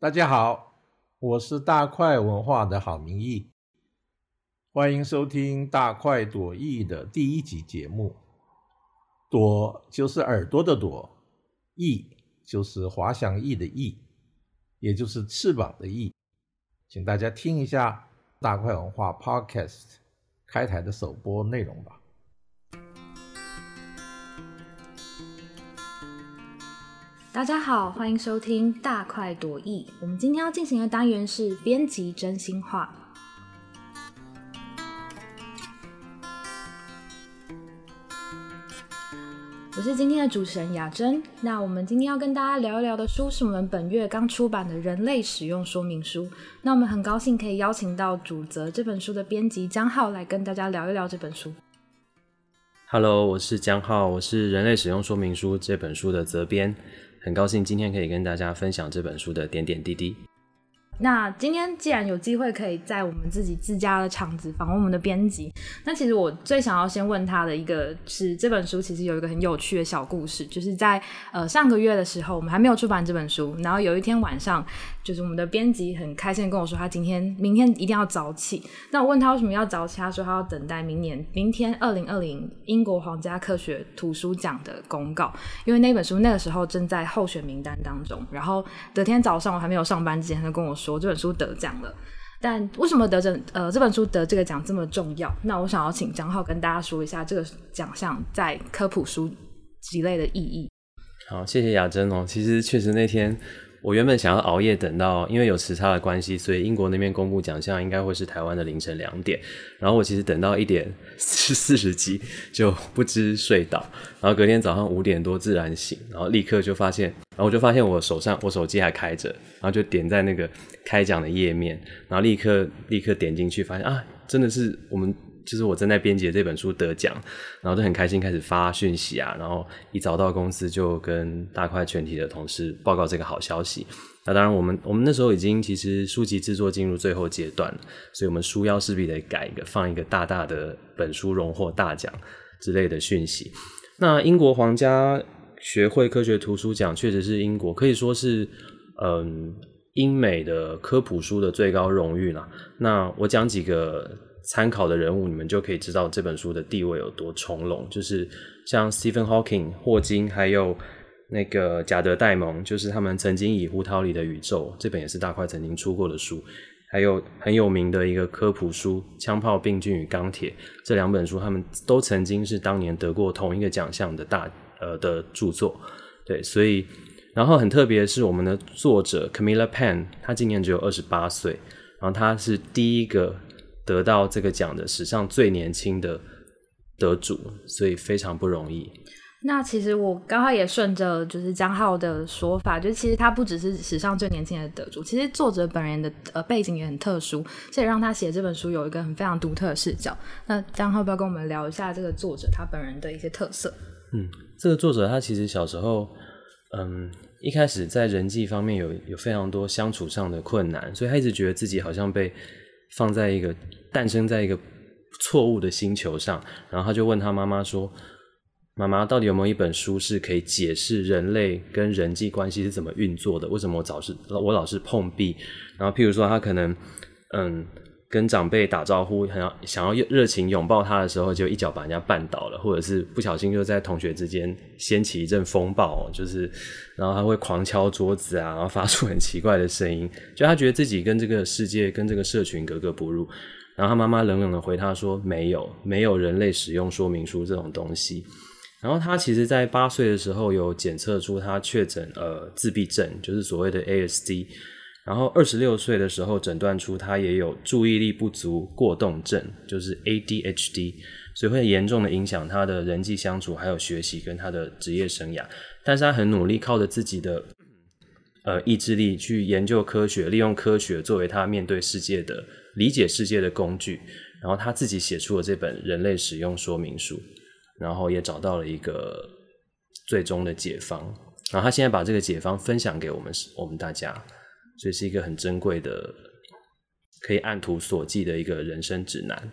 大家好，我是大块文化的郝明义，欢迎收听大块朵颐的第一集节目。朵就是耳朵的朵，翼就是滑翔翼的翼，也就是翅膀的翼。请大家听一下大块文化 Podcast 开台的首播内容吧。大家好，欢迎收听大快朵颐。我们今天要进行的单元是编辑真心话。我是今天的主持人雅珍。那我们今天要跟大家聊一聊的书是我们本月刚出版的《人类使用说明书》。那我们很高兴可以邀请到主责这本书的编辑江浩来跟大家聊一聊这本书。Hello，我是江浩，我是《人类使用说明书》这本书的责编。很高兴今天可以跟大家分享这本书的点点滴滴。那今天既然有机会可以在我们自己自家的场子访问我们的编辑，那其实我最想要先问他的一个是这本书其实有一个很有趣的小故事，就是在呃上个月的时候，我们还没有出版这本书，然后有一天晚上，就是我们的编辑很开心的跟我说，他今天明天一定要早起。那我问他为什么要早起，他说他要等待明年明天二零二零英国皇家科学图书奖的公告，因为那本书那个时候正在候选名单当中。然后隔天早上我还没有上班之前，他就跟我说。这本书得奖了，但为什么得这呃这本书得这个奖这么重要？那我想要请张浩跟大家说一下这个奖项在科普书几类的意义。好，谢谢雅珍哦。其实确实那天。我原本想要熬夜等到，因为有时差的关系，所以英国那边公布奖项应该会是台湾的凌晨两点。然后我其实等到一点四十几就不知睡倒，然后隔天早上五点多自然醒，然后立刻就发现，然后我就发现我手上我手机还开着，然后就点在那个开奖的页面，然后立刻立刻点进去，发现啊，真的是我们。就是我正在编辑这本书得奖，然后就很开心开始发讯息啊，然后一早到公司就跟大块全体的同事报告这个好消息。那当然，我们我们那时候已经其实书籍制作进入最后阶段，所以我们书腰势必得改一个，放一个大大的本书荣获大奖之类的讯息。那英国皇家学会科学图书奖确实是英国可以说是嗯英美的科普书的最高荣誉了。那我讲几个。参考的人物，你们就可以知道这本书的地位有多从容。就是像 Stephen Hawking、霍金，还有那个贾德·戴蒙，就是他们曾经以《胡桃里的宇宙》这本也是大块曾经出过的书，还有很有名的一个科普书《枪炮、病菌与钢铁》这两本书，他们都曾经是当年得过同一个奖项的大呃的著作。对，所以然后很特别的是，我们的作者 Camilla Pan，他今年只有二十八岁，然后他是第一个。得到这个奖的史上最年轻的得主，所以非常不容易。那其实我刚好也顺着就是江浩的说法，就其实他不只是史上最年轻的得主，其实作者本人的呃背景也很特殊，这也让他写这本书有一个很非常独特的视角。那江浩要不要跟我们聊一下这个作者他本人的一些特色？嗯，这个作者他其实小时候，嗯，一开始在人际方面有有非常多相处上的困难，所以他一直觉得自己好像被放在一个。诞生在一个错误的星球上，然后他就问他妈妈说：“妈妈，到底有没有一本书是可以解释人类跟人际关系是怎么运作的？为什么我老是我老是碰壁？然后譬如说，他可能嗯跟长辈打招呼，很要想要热情拥抱他的时候，就一脚把人家绊倒了，或者是不小心就在同学之间掀起一阵风暴，就是然后他会狂敲桌子啊，然后发出很奇怪的声音，就他觉得自己跟这个世界跟这个社群格格不入。”然后他妈妈冷冷的回他说：“没有，没有人类使用说明书这种东西。”然后他其实，在八岁的时候有检测出他确诊呃自闭症，就是所谓的 ASD。然后二十六岁的时候诊断出他也有注意力不足过动症，就是 ADHD，所以会严重的影响他的人际相处，还有学习跟他的职业生涯。但是他很努力，靠着自己的呃意志力去研究科学，利用科学作为他面对世界的。理解世界的工具，然后他自己写出了这本《人类使用说明书》，然后也找到了一个最终的解方。然后他现在把这个解方分享给我们，我们大家，所以是一个很珍贵的，可以按图索骥的一个人生指南。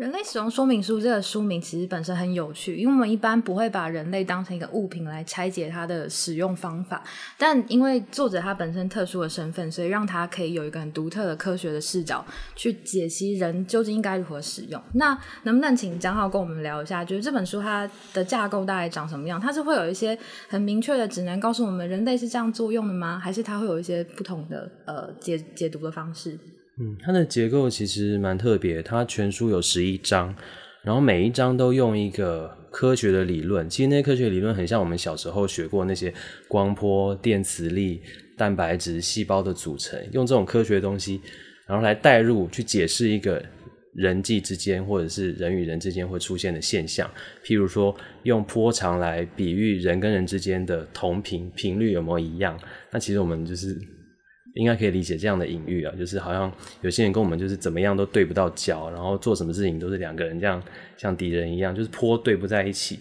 人类使用说明书这个书名其实本身很有趣，因为我们一般不会把人类当成一个物品来拆解它的使用方法，但因为作者他本身特殊的身份，所以让他可以有一个很独特的科学的视角去解析人究竟应该如何使用。那能不能请张浩跟我们聊一下，就是这本书它的架构大概长什么样？它是会有一些很明确的指南告诉我们人类是这样作用的吗？还是它会有一些不同的呃解解读的方式？嗯，它的结构其实蛮特别，它全书有十一章，然后每一章都用一个科学的理论。其实那些科学理论很像我们小时候学过那些光波、电磁力、蛋白质、细胞的组成，用这种科学的东西，然后来带入去解释一个人际之间或者是人与人之间会出现的现象。譬如说，用波长来比喻人跟人之间的同频频率有没有一样？那其实我们就是。应该可以理解这样的隐喻啊，就是好像有些人跟我们就是怎么样都对不到焦，然后做什么事情都是两个人这样像敌人一样，就是坡对不在一起，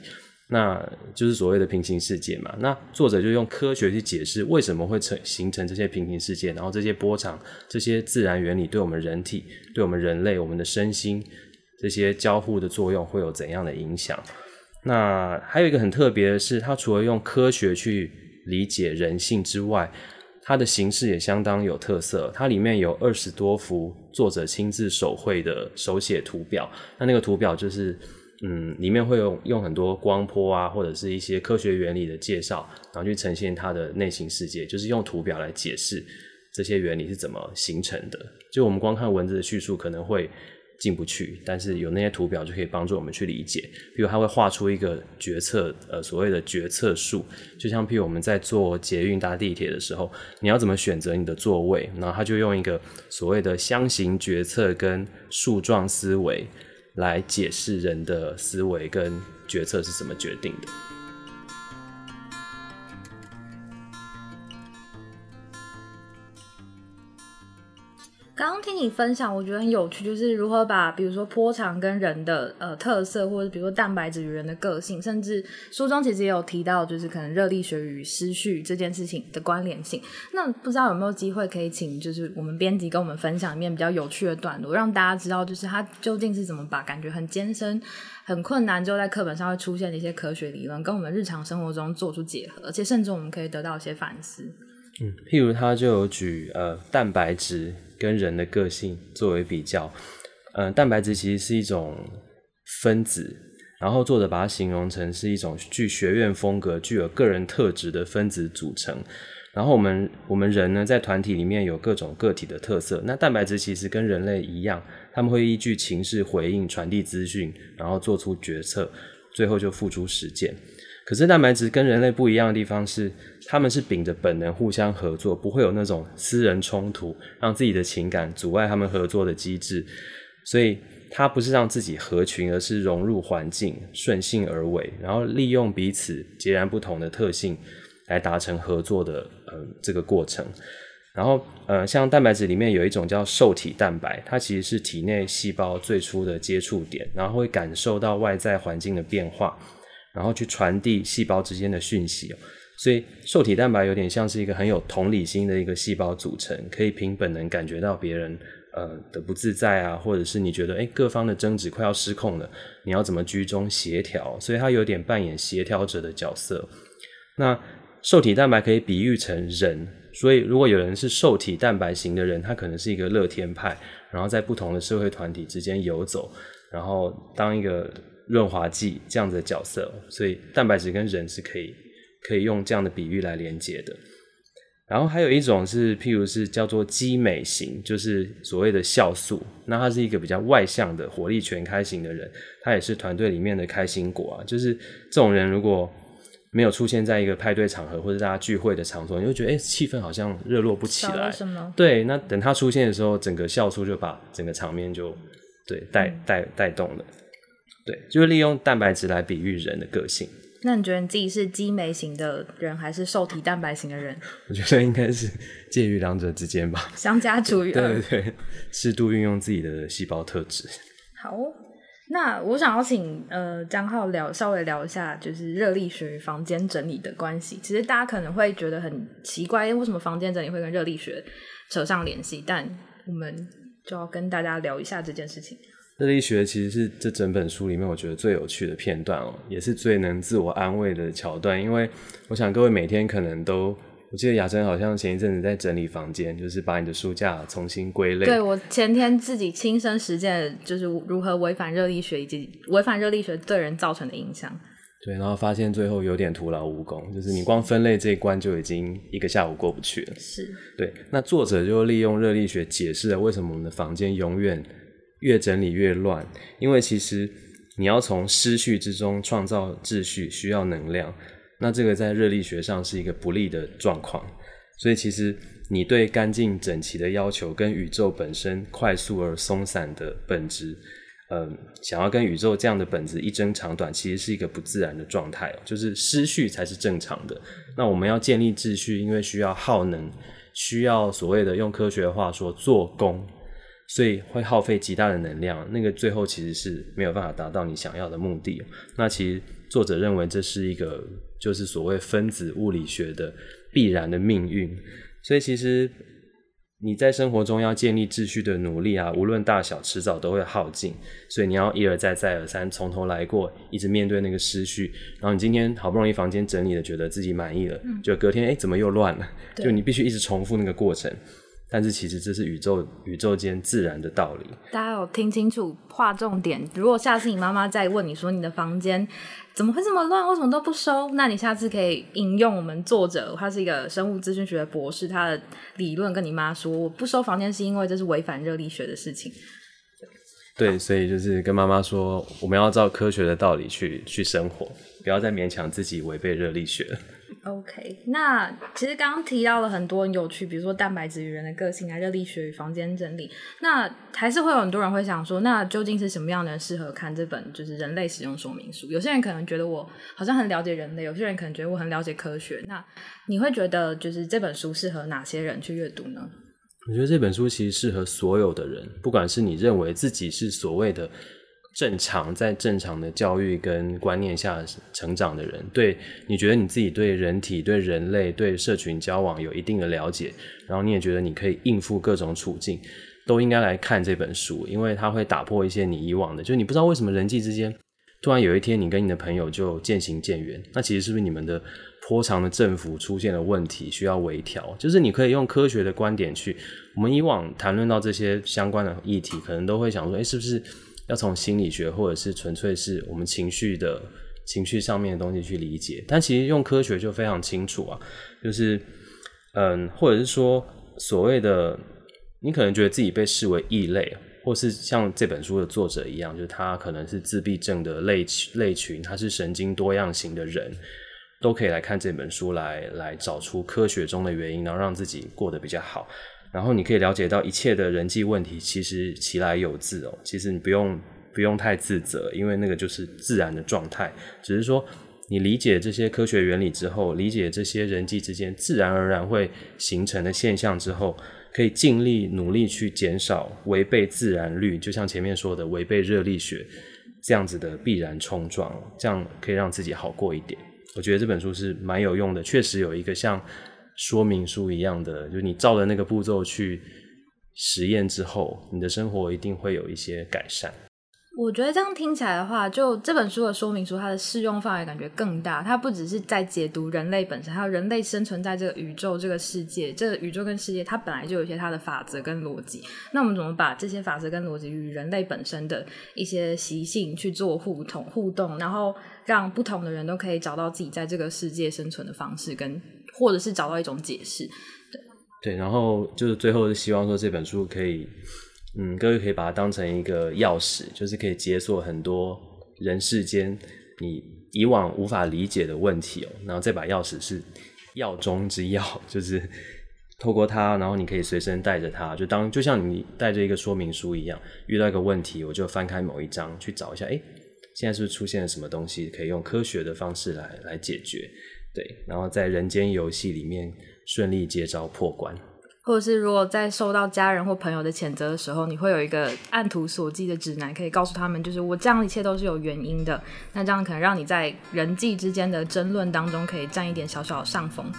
那就是所谓的平行世界嘛。那作者就用科学去解释为什么会成形成这些平行世界，然后这些波长、这些自然原理对我们人体、对我们人类、我们的身心这些交互的作用会有怎样的影响。那还有一个很特别的是，他除了用科学去理解人性之外，它的形式也相当有特色，它里面有二十多幅作者亲自手绘的手写图表。那那个图表就是，嗯，里面会用用很多光波啊，或者是一些科学原理的介绍，然后去呈现它的内心世界，就是用图表来解释这些原理是怎么形成的。就我们光看文字的叙述，可能会。进不去，但是有那些图表就可以帮助我们去理解。比如，他会画出一个决策，呃，所谓的决策树，就像譬如我们在坐捷运搭地铁的时候，你要怎么选择你的座位，然后他就用一个所谓的箱型决策跟树状思维来解释人的思维跟决策是怎么决定的。刚刚听你分享，我觉得很有趣，就是如何把比如说波长跟人的呃特色，或者比如说蛋白质与人的个性，甚至书中其实也有提到，就是可能热力学与失序这件事情的关联性。那不知道有没有机会可以请就是我们编辑跟我们分享一面比较有趣的段落，让大家知道就是它究竟是怎么把感觉很艰深、很困难，就在课本上会出现的一些科学理论，跟我们日常生活中做出结合，而且甚至我们可以得到一些反思。嗯，譬如他就有举呃蛋白质。跟人的个性作为比较，嗯，蛋白质其实是一种分子，然后作者把它形容成是一种具学院风格、具有个人特质的分子组成。然后我们我们人呢，在团体里面有各种个体的特色。那蛋白质其实跟人类一样，他们会依据情势回应、传递资讯，然后做出决策，最后就付诸实践。可是蛋白质跟人类不一样的地方是，他们是秉着本能互相合作，不会有那种私人冲突，让自己的情感阻碍他们合作的机制。所以，它不是让自己合群，而是融入环境，顺性而为，然后利用彼此截然不同的特性来达成合作的呃这个过程。然后，呃，像蛋白质里面有一种叫受体蛋白，它其实是体内细胞最初的接触点，然后会感受到外在环境的变化。然后去传递细胞之间的讯息，所以受体蛋白有点像是一个很有同理心的一个细胞组成，可以凭本能感觉到别人呃的不自在啊，或者是你觉得哎各方的争执快要失控了，你要怎么居中协调？所以它有点扮演协调者的角色。那受体蛋白可以比喻成人，所以如果有人是受体蛋白型的人，他可能是一个乐天派，然后在不同的社会团体之间游走，然后当一个。润滑剂这样子的角色，所以蛋白质跟人是可以可以用这样的比喻来连接的。然后还有一种是，譬如是叫做肌美型，就是所谓的酵素。那他是一个比较外向的、活力全开型的人，他也是团队里面的开心果啊。就是这种人如果没有出现在一个派对场合或者大家聚会的场所，你会觉得哎，气氛好像热络不起来。对，那等他出现的时候，整个酵素就把整个场面就对带带带动了。对，就是利用蛋白质来比喻人的个性。那你觉得你自己是肌酶型的人，还是受体蛋白型的人？我觉得应该是介于两者之间吧，相加除以二。对对对，适度运用自己的细胞特质。好，那我想要请呃张浩聊，稍微聊一下，就是热力学与房间整理的关系。其实大家可能会觉得很奇怪，为什么房间整理会跟热力学扯上联系？但我们就要跟大家聊一下这件事情。热力学其实是这整本书里面我觉得最有趣的片段哦，也是最能自我安慰的桥段。因为我想各位每天可能都，我记得雅珍好像前一阵子在整理房间，就是把你的书架重新归类。对我前天自己亲身实践，就是如何违反热力学以及违反热力学对人造成的影响。对，然后发现最后有点徒劳无功，就是你光分类这一关就已经一个下午过不去了。是对，那作者就利用热力学解释了为什么我们的房间永远。越整理越乱，因为其实你要从失序之中创造秩序，需要能量。那这个在热力学上是一个不利的状况。所以其实你对干净整齐的要求，跟宇宙本身快速而松散的本质，嗯，想要跟宇宙这样的本质一争长短，其实是一个不自然的状态。就是失序才是正常的。那我们要建立秩序，因为需要耗能，需要所谓的用科学话说做工。所以会耗费极大的能量，那个最后其实是没有办法达到你想要的目的。那其实作者认为这是一个就是所谓分子物理学的必然的命运。所以其实你在生活中要建立秩序的努力啊，无论大小，迟早都会耗尽。所以你要一而再再而三从头来过，一直面对那个失序。然后你今天好不容易房间整理了，觉得自己满意了，就隔天哎怎么又乱了？就你必须一直重复那个过程。但是其实这是宇宙宇宙间自然的道理。大家有听清楚？划重点。如果下次你妈妈再问你说你的房间怎么会这么乱，为什么都不收？那你下次可以引用我们作者，他是一个生物资讯学的博士，他的理论跟你妈说，我不收房间是因为这是违反热力学的事情。对，所以就是跟妈妈说，我们要照科学的道理去去生活，不要再勉强自己违背热力学。OK，那其实刚刚提到了很多有趣，比如说蛋白质与人的个性啊，热力学与房间整理。那还是会有很多人会想说，那究竟是什么样的人适合看这本就是人类使用说明书？有些人可能觉得我好像很了解人类，有些人可能觉得我很了解科学。那你会觉得就是这本书适合哪些人去阅读呢？我觉得这本书其实适合所有的人，不管是你认为自己是所谓的。正常在正常的教育跟观念下成长的人，对你觉得你自己对人体、对人类、对社群交往有一定的了解，然后你也觉得你可以应付各种处境，都应该来看这本书，因为它会打破一些你以往的，就你不知道为什么人际之间突然有一天你跟你的朋友就渐行渐远，那其实是不是你们的颇长的政府出现了问题，需要微调？就是你可以用科学的观点去，我们以往谈论到这些相关的议题，可能都会想说，哎，是不是？要从心理学，或者是纯粹是我们情绪的情绪上面的东西去理解，但其实用科学就非常清楚啊，就是嗯，或者是说所谓的你可能觉得自己被视为异类，或是像这本书的作者一样，就是他可能是自闭症的类类群，他是神经多样型的人，都可以来看这本书，来来找出科学中的原因，然后让自己过得比较好。然后你可以了解到一切的人际问题其实其来有自哦，其实你不用不用太自责，因为那个就是自然的状态。只是说你理解这些科学原理之后，理解这些人际之间自然而然会形成的现象之后，可以尽力努力去减少违背自然律，就像前面说的违背热力学这样子的必然冲撞，这样可以让自己好过一点。我觉得这本书是蛮有用的，确实有一个像。说明书一样的，就是你照着那个步骤去实验之后，你的生活一定会有一些改善。我觉得这样听起来的话，就这本书的说明书，它的适用范围感觉更大。它不只是在解读人类本身，还有人类生存在这个宇宙、这个世界。这个宇宙跟世界，它本来就有一些它的法则跟逻辑。那我们怎么把这些法则跟逻辑与人类本身的一些习性去做互通、互动，然后让不同的人都可以找到自己在这个世界生存的方式跟。或者是找到一种解释，对对，然后就是最后是希望说这本书可以，嗯，各位可以把它当成一个钥匙，就是可以解锁很多人世间你以往无法理解的问题哦。然后这把钥匙是药中之药，就是透过它，然后你可以随身带着它，就当就像你带着一个说明书一样，遇到一个问题，我就翻开某一章去找一下，哎，现在是不是出现了什么东西，可以用科学的方式来来解决。对，然后在人间游戏里面顺利接招破关，或者是如果在受到家人或朋友的谴责的时候，你会有一个按图索骥的指南，可以告诉他们，就是我这样一切都是有原因的。那这样可能让你在人际之间的争论当中可以占一点小小的上风。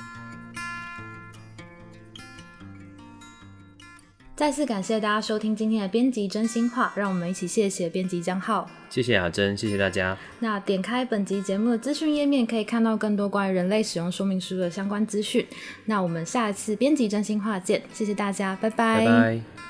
再次感谢大家收听今天的编辑真心话，让我们一起谢谢编辑江浩。谢谢雅珍，谢谢大家。那点开本集节目的资讯页面，可以看到更多关于人类使用说明书的相关资讯。那我们下一次编辑真心话见，谢谢大家，拜拜拜。